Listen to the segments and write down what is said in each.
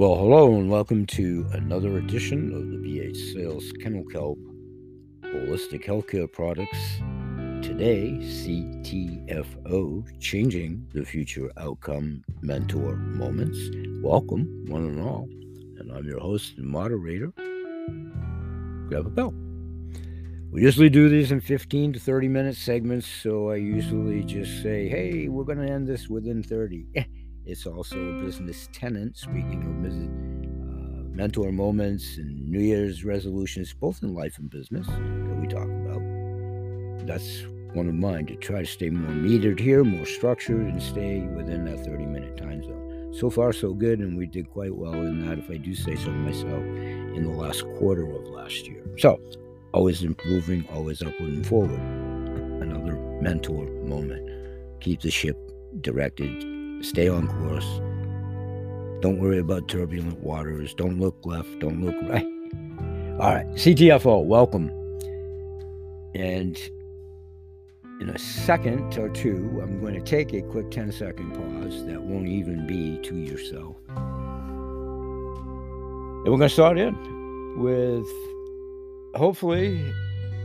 Well, hello and welcome to another edition of the BH Sales Kennel Kelp Holistic Healthcare Products. Today, CTFO Changing the Future Outcome Mentor Moments. Welcome, one and all. And I'm your host and moderator. Grab a bell. We usually do these in 15 to 30 minute segments, so I usually just say, hey, we're going to end this within 30. It's also a business tenant, speaking of uh, mentor moments and New Year's resolutions, both in life and business, that we talk about. That's one of mine to try to stay more metered here, more structured, and stay within that 30 minute time zone. So far, so good, and we did quite well in that, if I do say so myself, in the last quarter of last year. So, always improving, always upward and forward. Another mentor moment. Keep the ship directed Stay on course. Don't worry about turbulent waters. Don't look left. Don't look right. All right, CTFO, welcome. And in a second or two, I'm going to take a quick 10 second pause that won't even be to yourself. And we're going to start in with hopefully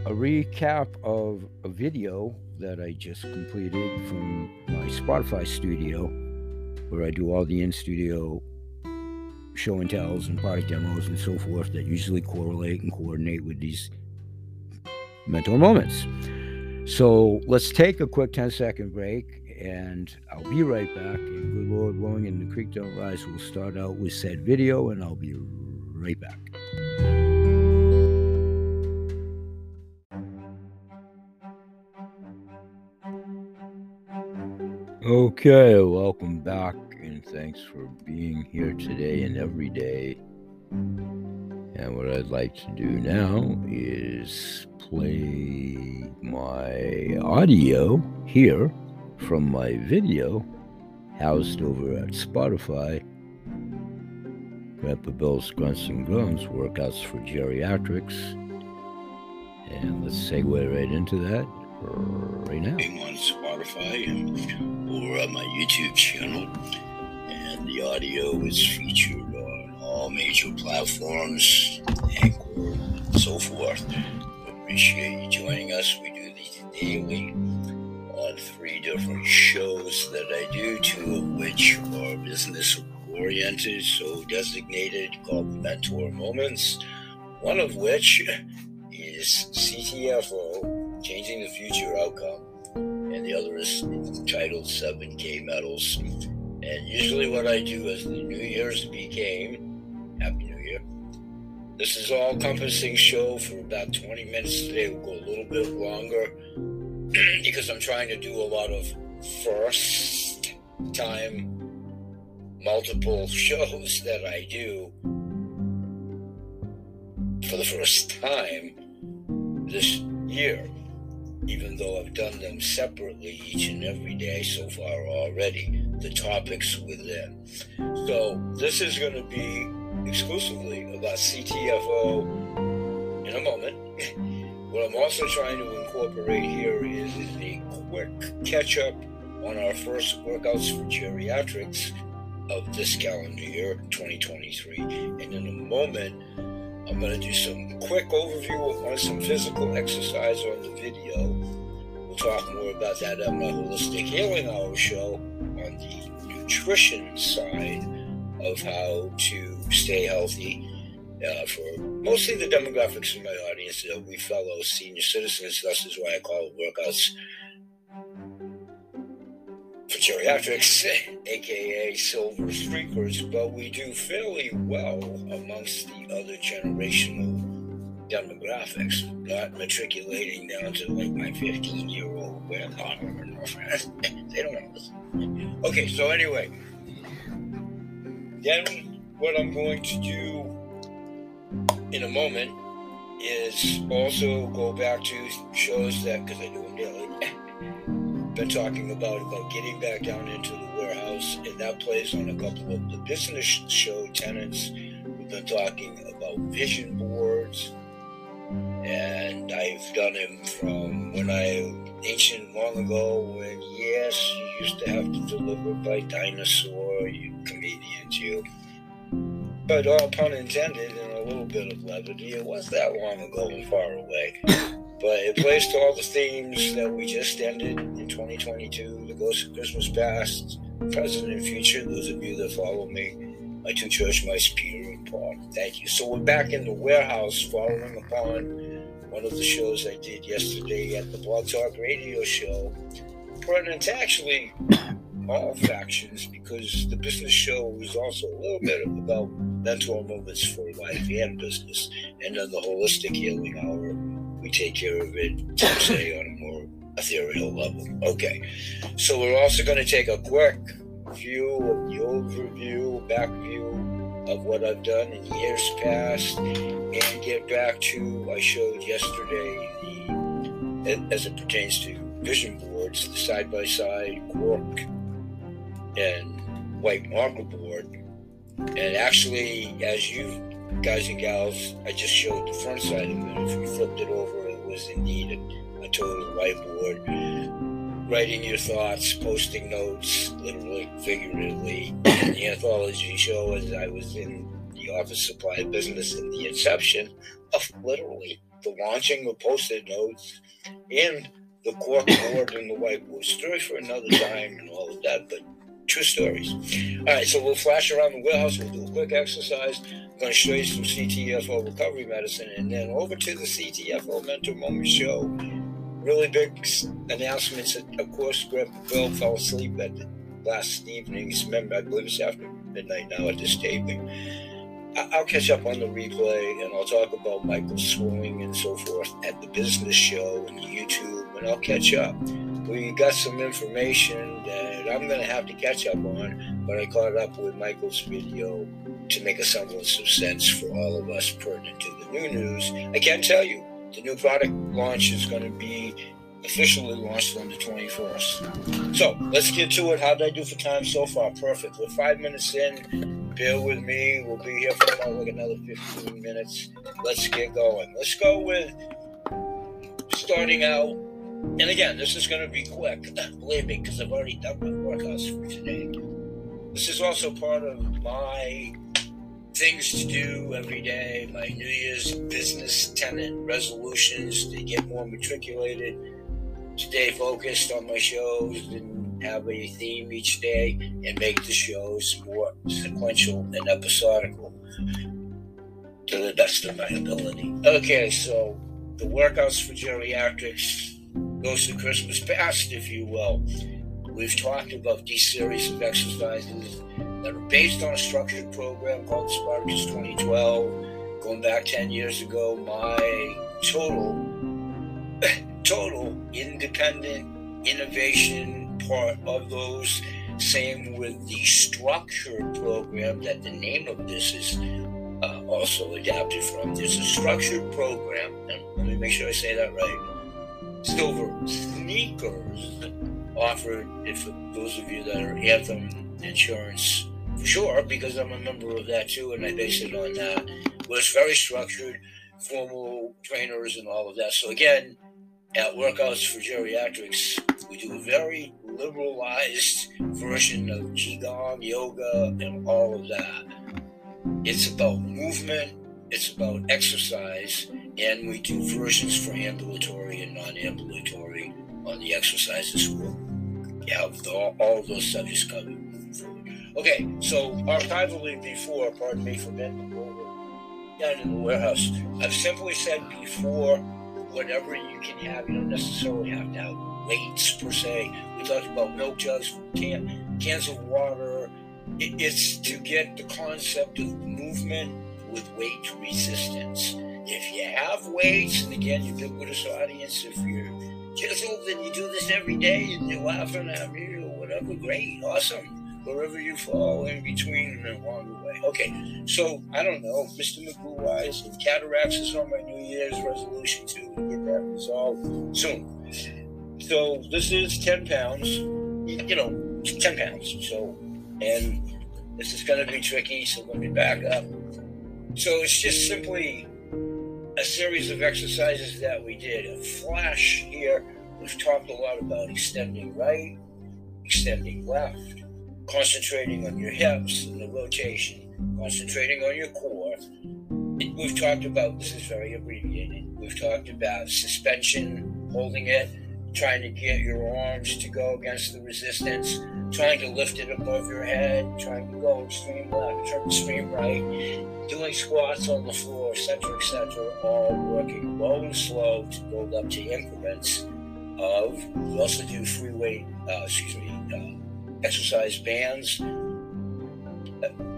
a recap of a video that I just completed from my Spotify studio where I do all the in studio show and tells and product demos and so forth that usually correlate and coordinate with these mentor moments. So let's take a quick 10 second break and I'll be right back. And good Lord willing, and the creek don't rise, we'll start out with said video and I'll be right back. Okay, welcome back thanks for being here today and every day. And what I'd like to do now is play my audio here from my video housed over at Spotify. Grandpa Bill's Grunts and Groans Workouts for Geriatrics. And let's segue right into that right now. On Spotify or on my YouTube channel, the audio is featured on all major platforms, Anchor, and so forth. We Appreciate you joining us. We do these daily on three different shows that I do, two of which are business oriented, so designated, called Mentor Moments. One of which is CTFO Changing the Future Outcome, and the other is titled 7K Metals. And usually, what I do as the New Year's became, Happy New Year. This is all encompassing show for about 20 minutes today. We'll go a little bit longer because I'm trying to do a lot of first time multiple shows that I do for the first time this year even though I've done them separately each and every day so far already, the topics within. So this is going to be exclusively about CTFO in a moment. what I'm also trying to incorporate here is, is a quick catch up on our first workouts for geriatrics of this calendar year, 2023. And in a moment, I'm going to do some quick overview on some physical exercise on the video. We'll talk more about that on my Holistic Healing Hour show on the nutrition side of how to stay healthy uh, for mostly the demographics of my audience, we fellow senior citizens. Thus is why I call it workouts for geriatrics, aka silver streakers, but we do fairly well amongst the other generational demographics, not matriculating down to like my 15 year old grandfather or friends. they don't. Okay, so anyway, then what I'm going to do in a moment is also go back to shows that, because I do them daily been talking about about getting back down into the warehouse, and that plays on a couple of the business show tenants. We've been talking about vision boards, and I've done them from when I ancient long ago when yes, you used to have to deliver by dinosaur, you comedians, you. but all pun intended and a little bit of levity, it was that long ago and far away. But it plays to all the themes that we just ended in 2022 the Ghost of Christmas Past, Present, and Future. Those of you that follow me, my two church mice, Peter and Paul. Thank you. So we're back in the warehouse following upon one of the shows I did yesterday at the Blog Talk Radio Show, pertinent to actually all factions because the business show was also a little bit about mental moments for life and business, and then the holistic healing hour we take care of it, say, on a more ethereal level. Okay, so we're also going to take a quick view of the overview, back view of what I've done in years past, and get back to I showed yesterday the as it pertains to vision boards, the side by side quark and white marker board. And actually, as you guys and gals, I just showed the front side of it. If you flipped it over, it was indeed a, a total whiteboard. Writing your thoughts, posting notes, literally, figuratively. The anthology show as I was in the office supply business in the inception of literally the launching of post-it notes and the cork board and the whiteboard. Story for another time and all of that, but true stories. All right, so we'll flash around the warehouse. We'll do a quick exercise. I'm going to show you some CTFO recovery medicine, and then over to the CTFO Mentor Moment Show. Really big announcements. Of course, Grandpa Bill fell asleep at last evening's. Remember, I believe it's after midnight now at this taping. I'll catch up on the replay and I'll talk about Michael Swing and so forth at the business show and YouTube, and I'll catch up we got some information that I'm going to have to catch up on, but I caught up with Michael's video to make a semblance of sense for all of us pertinent to the new news. I can't tell you the new product launch is going to be officially launched on the 24th. So let's get to it. How did I do for time so far? Perfect. We're five minutes in. Bear with me. We'll be here for about like another 15 minutes. Let's get going. Let's go with starting out and again, this is going to be quick, believe me, because I've already done my workouts for today. This is also part of my things to do every day, my New Year's business tenant resolutions to get more matriculated, stay focused on my shows, and have a theme each day, and make the shows more sequential and episodical to the best of my ability. Okay, so the workouts for geriatrics to Christmas past, if you will. We've talked about these series of exercises that are based on a structured program called Spartacus 2012. Going back 10 years ago, my total, total independent innovation part of those. Same with the structured program that the name of this is uh, also adapted from. There's a structured program, and let me make sure I say that right silver sneakers offered if those of you that are Anthem Insurance for sure, because I'm a member of that too, and I base it on that. It's very structured, formal trainers and all of that. So again, at Workouts for Geriatrics, we do a very liberalized version of Qigong, yoga, and all of that. It's about movement, it's about exercise, and we do versions for ambulatory and non-ambulatory on the exercises. We'll have the, all those subjects covered. Okay, so archivally before, pardon me for bending over down in the warehouse, I've simply said before, whatever you can have, you don't necessarily have to have weights per se. We talked about milk jugs, can, cans of water. It, it's to get the concept of movement with weight resistance if you have weights, and again, ubiquitous audience, if you're chiseled and you do this every day and you're laughing at me or whatever, great, awesome. Wherever you fall in between and along the way. Okay, so I don't know, Mr. Magoo wise, and cataracts is on my New Year's resolution to get that resolved soon. So this is 10 pounds, you know, 10 pounds. So, and this is going to be tricky, so let me back up. So it's just simply a series of exercises that we did. A flash here, we've talked a lot about extending right, extending left, concentrating on your hips and the rotation. concentrating on your core. We've talked about this is very abbreviated. We've talked about suspension, holding it, trying to get your arms to go against the resistance, trying to lift it above your head, trying to go extreme left, extreme right, doing squats on the floor, etc., etc., all working low and slow to build up to increments of. We also do free weight, uh, excuse me, uh, exercise bands.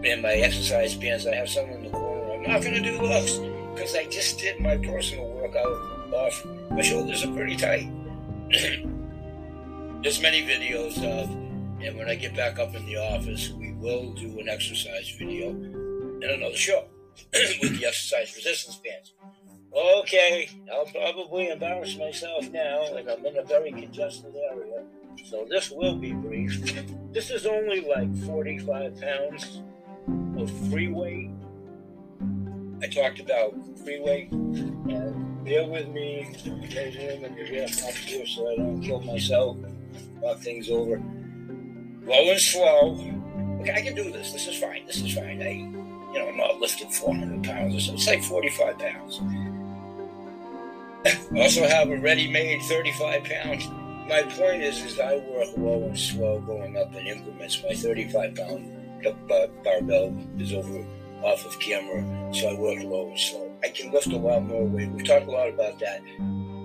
In my exercise bands, I have some in the corner. I'm not going to do those because I just did my personal workout off. My shoulders are pretty tight. There's many videos of, and when I get back up in the office, we will do an exercise video and another show with the exercise resistance bands. Okay, I'll probably embarrass myself now, and I'm in a very congested area, so this will be brief. This is only like 45 pounds of free weight. I talked about free weight, and bear with me, and the rest up here so I don't kill myself, and knock things over. Low and slow. Okay, I can do this. This is fine. This is fine. I, you know, I'm not lifting 400 pounds or so. It's like 45 pounds. I also have a ready-made 35 pound. My point is, is I work low and slow, going up in increments. My 35 pound uh, barbell is over off of camera, so I work low and slow. I can lift a lot more weight. We talk a lot about that.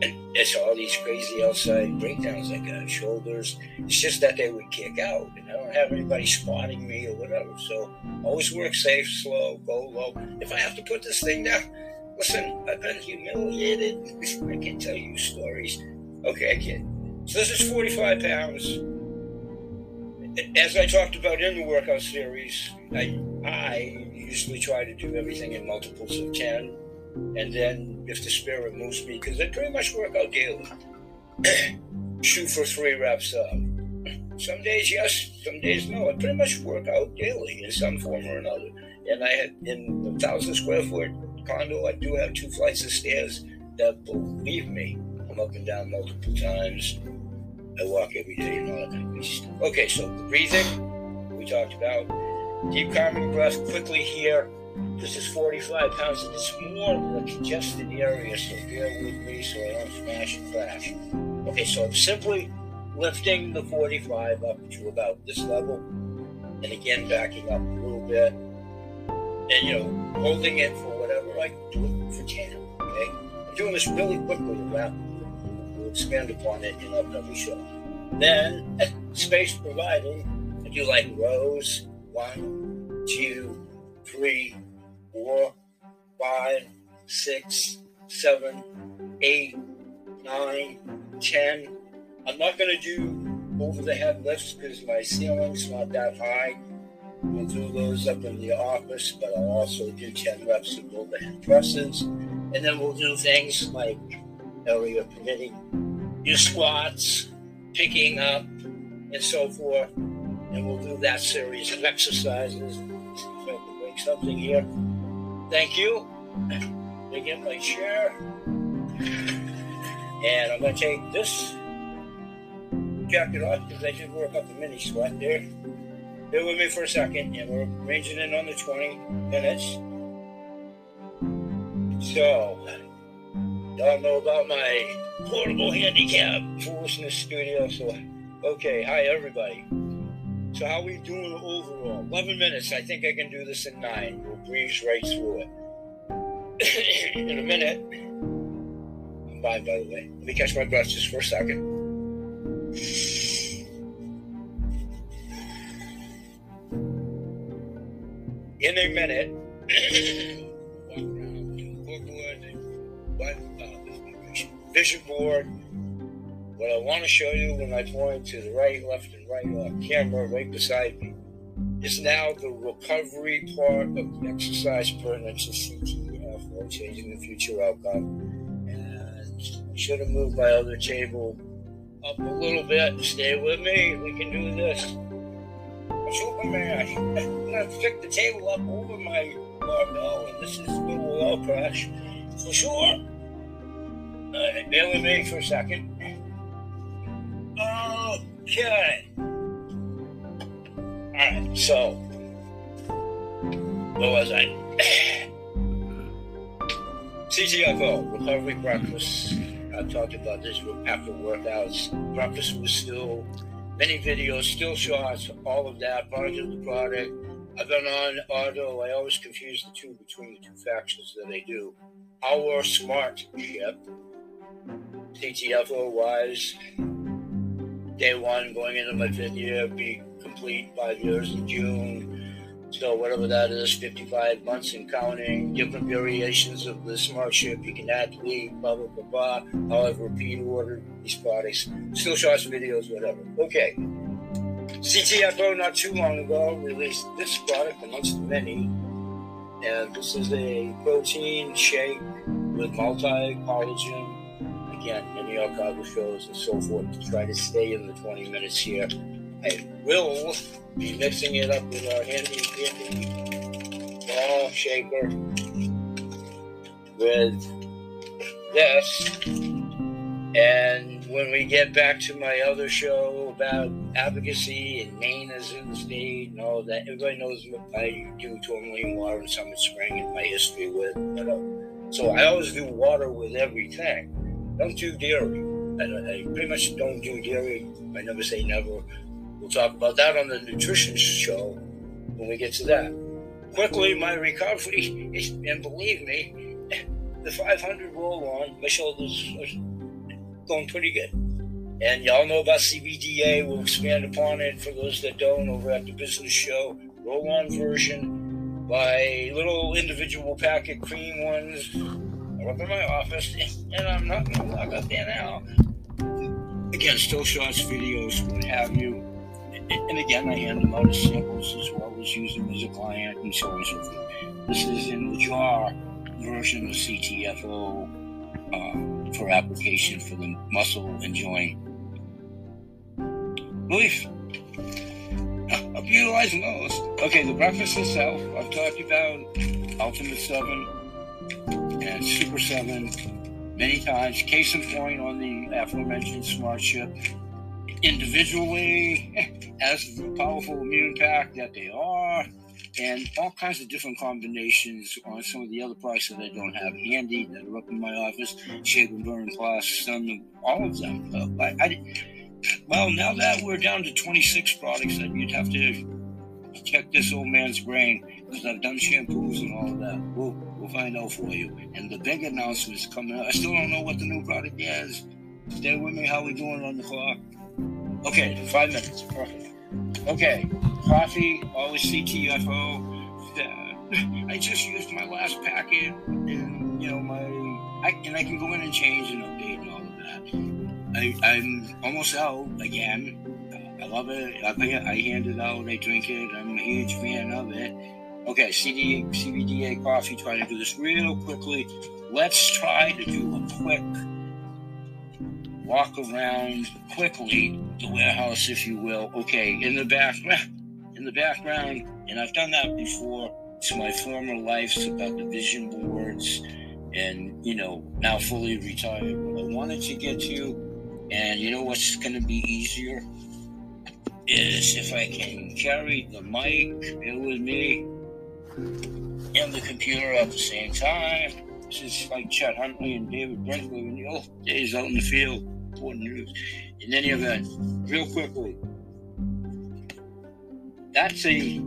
And it's all these crazy outside breakdowns I got, uh, shoulders. It's just that they would kick out, and I don't have anybody spotting me or whatever. So always work safe, slow, go low. If I have to put this thing down, listen, I've been humiliated. I can tell you stories. Okay, I can. So this is 45 pounds. As I talked about in the workout series, I, I usually try to do everything in multiples of 10. And then if the spirit moves me, because I pretty much work out daily, shoot for three reps up. Um, some days yes, some days no. I pretty much work out daily in some form or another. And I had in a thousand square foot condo, I do have two flights of stairs that, believe me, I'm up and down multiple times. I walk every day and all that kind of stuff. Okay, so the breathing we talked about. Deep calming breath quickly here. This is 45 pounds and it's more of a congested area, so bear with me so I don't smash and crash. Okay, so I'm simply lifting the 45 up to about this level and again backing up a little bit and you know holding it for whatever I do it for 10. Okay, I'm doing this really quickly around we'll expand upon it in upcoming show. Then, space provided, I do like rows one, two, three, four, five, six, seven, eight, nine, ten. I'm not going to do over the head lifts because my ceiling's not that high. We'll do those up in the office, but I'll also do 10 reps of overhead presses. And then we'll do things like area permitting, your squats, picking up, and so forth. And we'll do that series of exercises. Can make something here. Thank you. Get my chair. And I'm going to take this jacket off because I did work up a mini sweat there. Bear with me for a second, and we're ranging in on the 20 minutes. So, y'all know about my portable handicap foolishness studio. So, okay, hi everybody. So, how are we doing overall? 11 minutes. I think I can do this in nine. We'll breeze right through it. in a minute, I'm fine, by the way. Let me catch my breath just for a second. in a minute, vision board. What I want to show you when I point to the right, left, and right on camera right beside me is now the recovery part of the exercise pertinent to CTFO changing the future outcome. And I should have moved my other table up a little bit. Stay with me. We can do this. Superman. I'm gonna pick the table up over my barbell, and this is where we'll all crash for sure. Uh, bear with me for a second. Okay. All right, so where was I? CTFO, recovery breakfast. I talked about this after workouts. Breakfast was still many videos, still shots, all of that, part of the product. I've been on auto. I always confuse the two between the two factions that I do. Our smart ship, CTFO wise, day one going into my fifth year, be complete five years in June. So whatever that is, 55 months and counting, different variations of the smart ship. You can add lead, blah, blah, blah, blah. How I've repeat ordered these products. Still shots, videos, whatever. Okay. CTFO not too long ago released this product amongst many. And this is a protein shake with multi-collagen. Again, many archival shows and so forth to try to stay in the 20 minutes here. I will be mixing it up with our handy dandy ball shaker with this. And when we get back to my other show about advocacy and Maine as in the state and all that, everybody knows what I do tourmaline water and Summit Spring and my history with. But, uh, so I always do water with everything. Don't do dairy. I, I pretty much don't do dairy. I never say never. We'll talk about that on the nutrition show when we get to that. Quickly, my recovery, is, and believe me, the 500 roll on, my shoulders are going pretty good. And y'all know about CBDA. We'll expand upon it for those that don't over at the business show. Roll on version by little individual packet cream ones. Up in my office, and I'm not going to lock up there now. Again, still shots, videos, what have you and again, I hand them out as samples as well as use them as a client and so on so forth. This is in the jar version of CTFO uh, for application for the muscle and joint relief. I'm utilizing those. Okay, the breakfast itself, I've talked about Ultimate 7 and Super 7 many times. Case in point on the aforementioned Smart Ship individually as the powerful immune pack that they are, and all kinds of different combinations on some of the other products that I don't have handy that are up in my office. Shape and Burn Plus, some, of all of them. Uh, I, I, well, now that we're down to 26 products, that you'd have to check this old man's brain because I've done shampoos and all of that. We'll, we'll find out for you. And the big announcement is coming out. I still don't know what the new product is. Stay with me. How we doing on the clock? Okay, five minutes. Perfect. Okay, coffee, always CTFO. I just used my last packet, and you know my, I, and I can go in and change and update and all of that. I, I'm almost out again. I love it. I, I hand it out. I drink it. I'm a huge fan of it. Okay, CD, CBDA coffee. Trying to do this real quickly. Let's try to do a quick walk around quickly the warehouse, if you will. Okay, in the background, in the background, and I've done that before. It's my former life, lives about the vision boards, and you know now fully retired. What I wanted to get to, you. and you know what's going to be easier is if I can carry the mic here with me and the computer at the same time. This is like Chet Huntley and David Brinkley in the old days out in the field important news. In any event, real quickly, that's a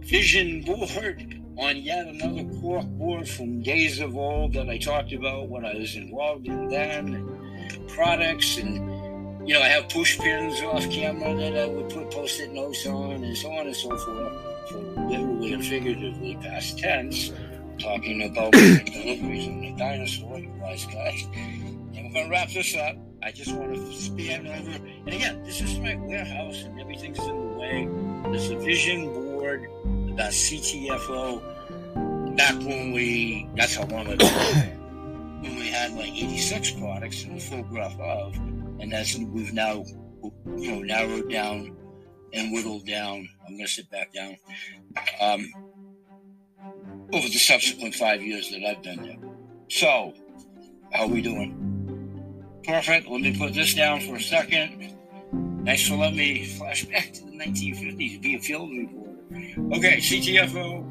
vision board on yet another cork board from days of old that I talked about when I was involved in then, and products, and you know, I have push pins off camera that I would put post-it notes on, and so on and so forth, for literally and figuratively past tense, talking about deliveries and the dinosaur, you wise guys. I'm going to wrap this up. I just want to span over. And again, this is my warehouse and everything's in the way. There's a vision board about CTFO back when we, that's how long ago, when we had like 86 products in a full graph of. And that's, we've now, you know, narrowed down and whittled down. I'm going to sit back down. Um, over the subsequent five years that I've been there. So, how are we doing? Perfect. Let me put this down for a second. Thanks for letting me flash back to the 1950s, be a field reporter. Okay, CTFO.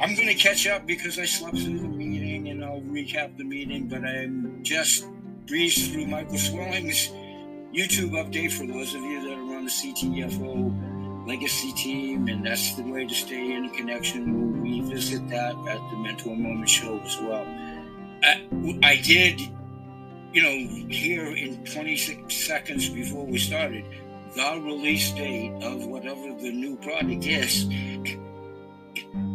I'm going to catch up because I slept through the meeting and I'll recap the meeting, but I'm just breezed through Michael Swelling's YouTube update for those of you that on the CTFO legacy team, and that's the way to stay in connection. We'll revisit that at the Mentor Moment show as well. I, I did, you know, here in 26 seconds before we started, the release date of whatever the new product is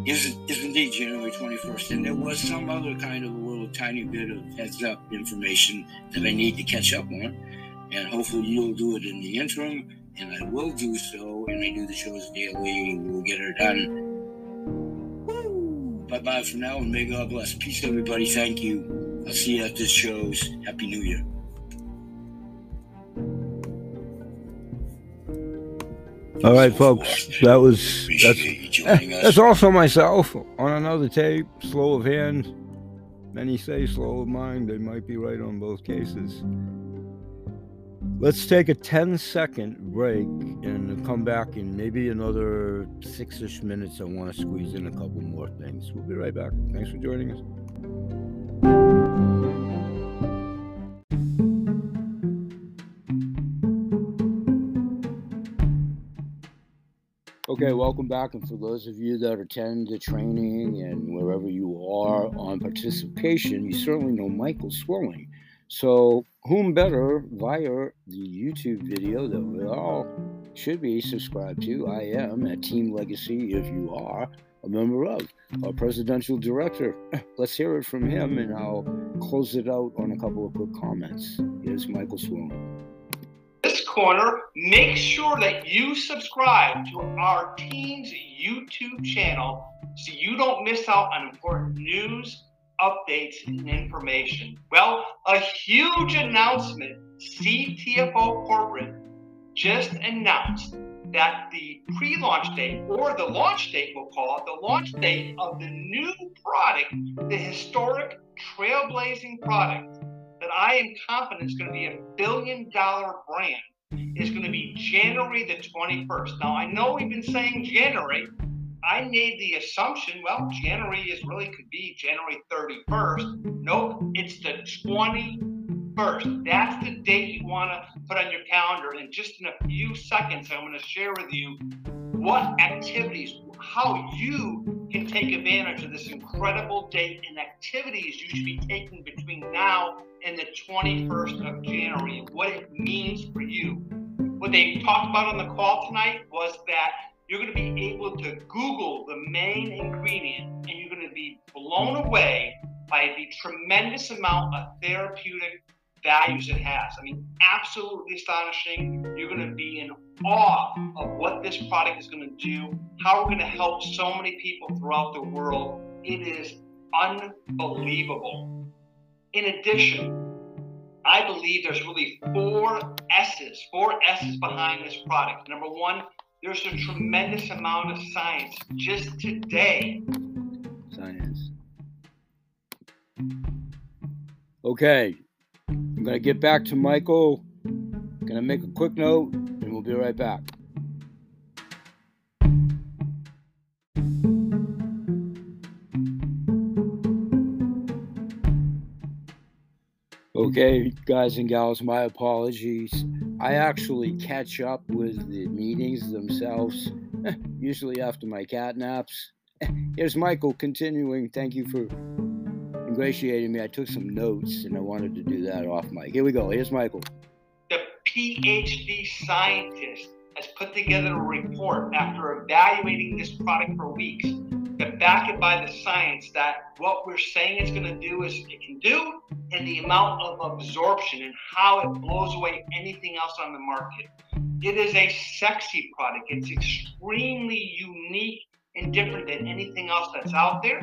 is, is indeed January 21st. And there was some other kind of a little tiny bit of heads up information that I need to catch up on. And hopefully you'll do it in the interim, and I will do so. And I do the shows daily. We'll get her done. Bye bye for now, and may God bless. Peace, everybody. Thank you. I'll see you at this show's. Happy New Year. All right, folks. That was that's, that's also myself on another tape. Slow of hand. Many say slow of mind. They might be right on both cases. Let's take a 10 second break and come back in maybe another six ish minutes. I want to squeeze in a couple more things. We'll be right back. Thanks for joining us. Okay, welcome back. And for those of you that attend the training and wherever you are on participation, you certainly know Michael Swelling. So, whom better via the YouTube video that we all should be subscribed to? I am at Team Legacy if you are a member of our presidential director. Let's hear it from him and I'll close it out on a couple of quick comments. Here's Michael Swelling corner, make sure that you subscribe to our team's YouTube channel so you don't miss out on important news, updates, and information. Well, a huge announcement CTFO Corporate just announced that the pre launch date, or the launch date, we'll call it, the launch date of the new product, the historic trailblazing product that I am confident is going to be a billion dollar brand is going to be January the 21st. Now, I know we've been saying January. I made the assumption, well, January is really could be January 31st. Nope, it's the 21st. That's the date you want to put on your calendar. And just in a few seconds, I'm going to share with you what activities, how you can take advantage of this incredible date and activities you should be taking between now and the 21st of January, what it means for you. What they talked about on the call tonight was that you're going to be able to Google the main ingredient and you're going to be blown away by the tremendous amount of therapeutic values it has. I mean, absolutely astonishing. You're going to be in awe of what this product is going to do, how we're going to help so many people throughout the world. It is unbelievable. In addition, I believe there's really four S's, four S's behind this product. Number one, there's a tremendous amount of science just today. Science. Okay, I'm going to get back to Michael. Going to make a quick note, and we'll be right back. Okay, guys and gals, my apologies. I actually catch up with the meetings themselves, usually after my cat naps. Here's Michael continuing. Thank you for ingratiating me. I took some notes and I wanted to do that off mic. Here we go. Here's Michael. The PhD scientist has put together a report after evaluating this product for weeks to back it by the science that what we're saying it's going to do is it can do and the amount of absorption and how it blows away anything else on the market. It is a sexy product. It's extremely unique and different than anything else that's out there.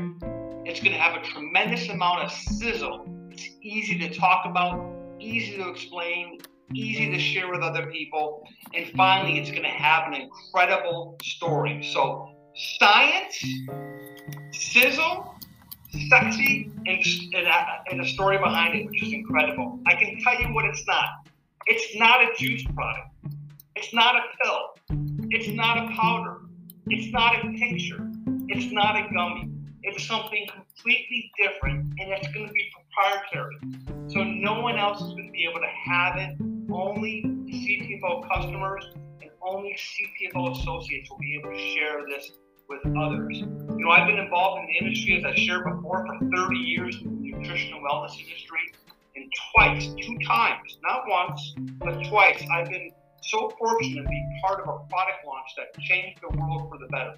It's going to have a tremendous amount of sizzle. It's easy to talk about, easy to explain, easy to share with other people. And finally, it's going to have an incredible story. So, science, sizzle, sexy, and, and, a, and a story behind it, which is incredible. I can tell you what it's not. It's not a juice product. It's not a pill. It's not a powder. It's not a tincture. It's not a gummy. It's something completely different, and it's going to be proprietary. So no one else is going to be able to have it. Only CTFO customers and only CTFO associates will be able to share this with others. You know, I've been involved in the industry, as I shared before, for 30 years in the nutrition and wellness industry. And twice, two times, not once, but twice, I've been so fortunate to be part of a product launch that changed the world for the better.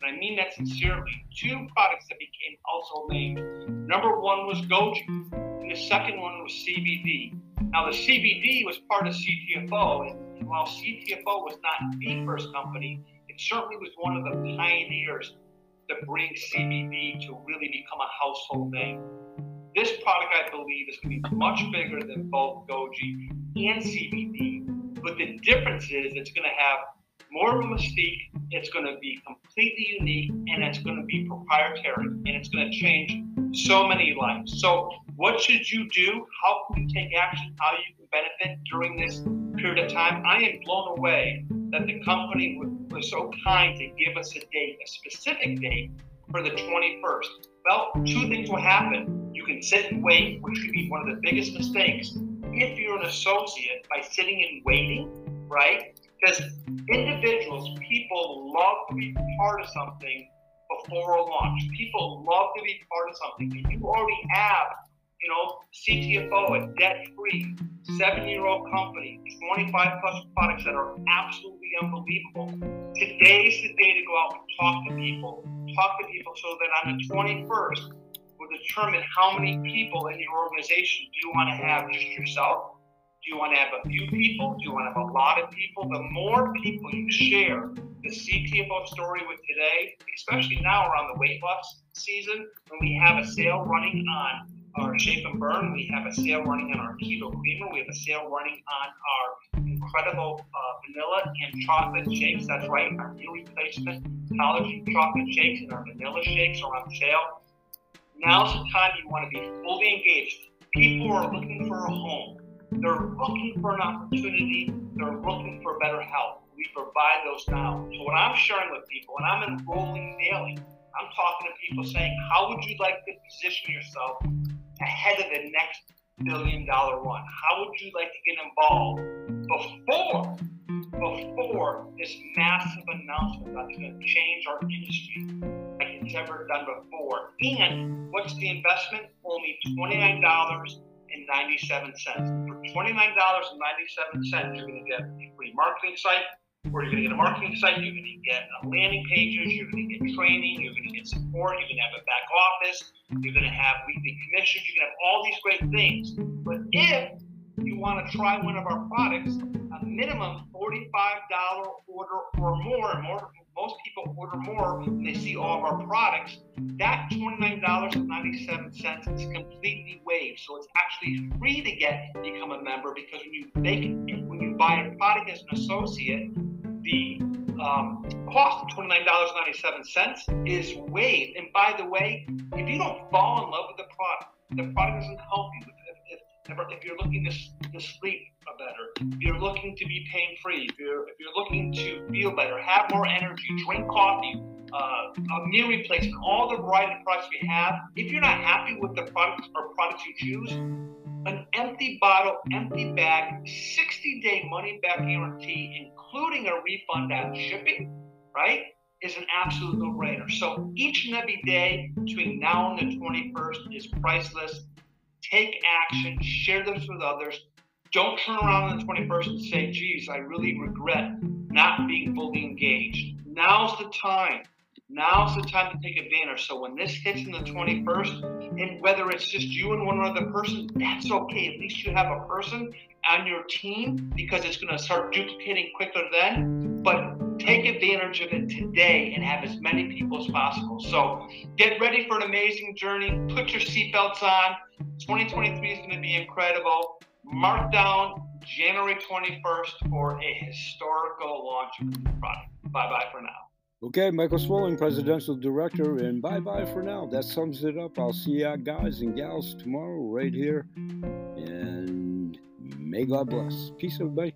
And I mean that sincerely. Two products that became household names. Number one was Goji, and the second one was CBD. Now, the CBD was part of CTFO, and while CTFO was not the first company, it certainly was one of the pioneers to bring CBD to really become a household name. This product, I believe, is going to be much bigger than both Goji and CBD, but the difference is it's going to have more of a mystique, it's going to be completely unique, and it's going to be proprietary, and it's going to change so many lives. So, what should you do? How can you take action? How you can benefit during this period of time? I am blown away that the company was so kind to give us a date, a specific date for the 21st. Well, two things will happen. You can sit and wait, which could be one of the biggest mistakes if you're an associate by sitting and waiting, right? Because individuals, people love to be part of something before a launch. People love to be part of something. And you already have, you know, CTFO, a debt-free, seven-year-old company, 25 plus products that are absolutely unbelievable. Today's the day to go out and talk to people. Talk to people so that on the 21st, we'll determine how many people in your organization do you want to have just yourself? Do you want to have a few people? Do you want to have a lot of people? The more people you share the CTFO story with today, especially now around the weight loss season, when we have a sale running on our Shape and Burn, we have a sale running on our Keto Creamer, we have a sale running on our incredible uh, vanilla and chocolate shakes. That's right, our new replacement collagen chocolate shakes and our vanilla shakes are on sale. Now's the time you want to be fully engaged. People are looking for a home. They're looking for an opportunity. They're looking for better health. We provide those now. So what I'm sharing with people, and I'm enrolling daily, I'm talking to people saying, how would you like to position yourself ahead of the next mm-hmm. billion dollar one? How would you like to get involved before before this massive announcement that's going to change our industry like it's ever done before? And what's the investment? Only $29 and 97 cents. For $29.97, you're going to get a free marketing site, or you're going to get a marketing site, you're going to get landing pages, you're going to get training, you're going to get support, you're going to have a back office, you're going to have weekly commissions, you're going to have all these great things. But if you want to try one of our products, a minimum $45 order or more, and more most people order more when they see all of our products. That $29.97 is completely waived. So it's actually free to get become a member because when you make when you buy a product as an associate, the um, cost of $29.97 is waived. And by the way, if you don't fall in love with the product, the product doesn't help you. If, if, if you're looking to, to sleep better, if you're looking to be pain free, if you're, if you're looking to feel better, have more energy, drink coffee, uh, a meal replacement, all the variety of products we have, if you're not happy with the products or products you choose, an empty bottle, empty bag, 60 day money back guarantee, including a refund on shipping, right? Is an absolute no brainer. So each and every day between now and the 21st is priceless. Take action, share this with others. Don't turn around on the 21st and say, geez, I really regret not being fully engaged. Now's the time. Now's the time to take advantage. So when this hits in the 21st, and whether it's just you and one other person, that's okay. At least you have a person on your team because it's going to start duplicating quicker then. But take advantage of it today and have as many people as possible. So get ready for an amazing journey. Put your seatbelts on. 2023 is going to be incredible mark down January 21st for a historical launch of the product. Bye bye for now. Okay, Michael Swilling, Presidential Director, and bye bye for now. That sums it up. I'll see you guys and gals tomorrow right here. And may God bless. Peace, everybody.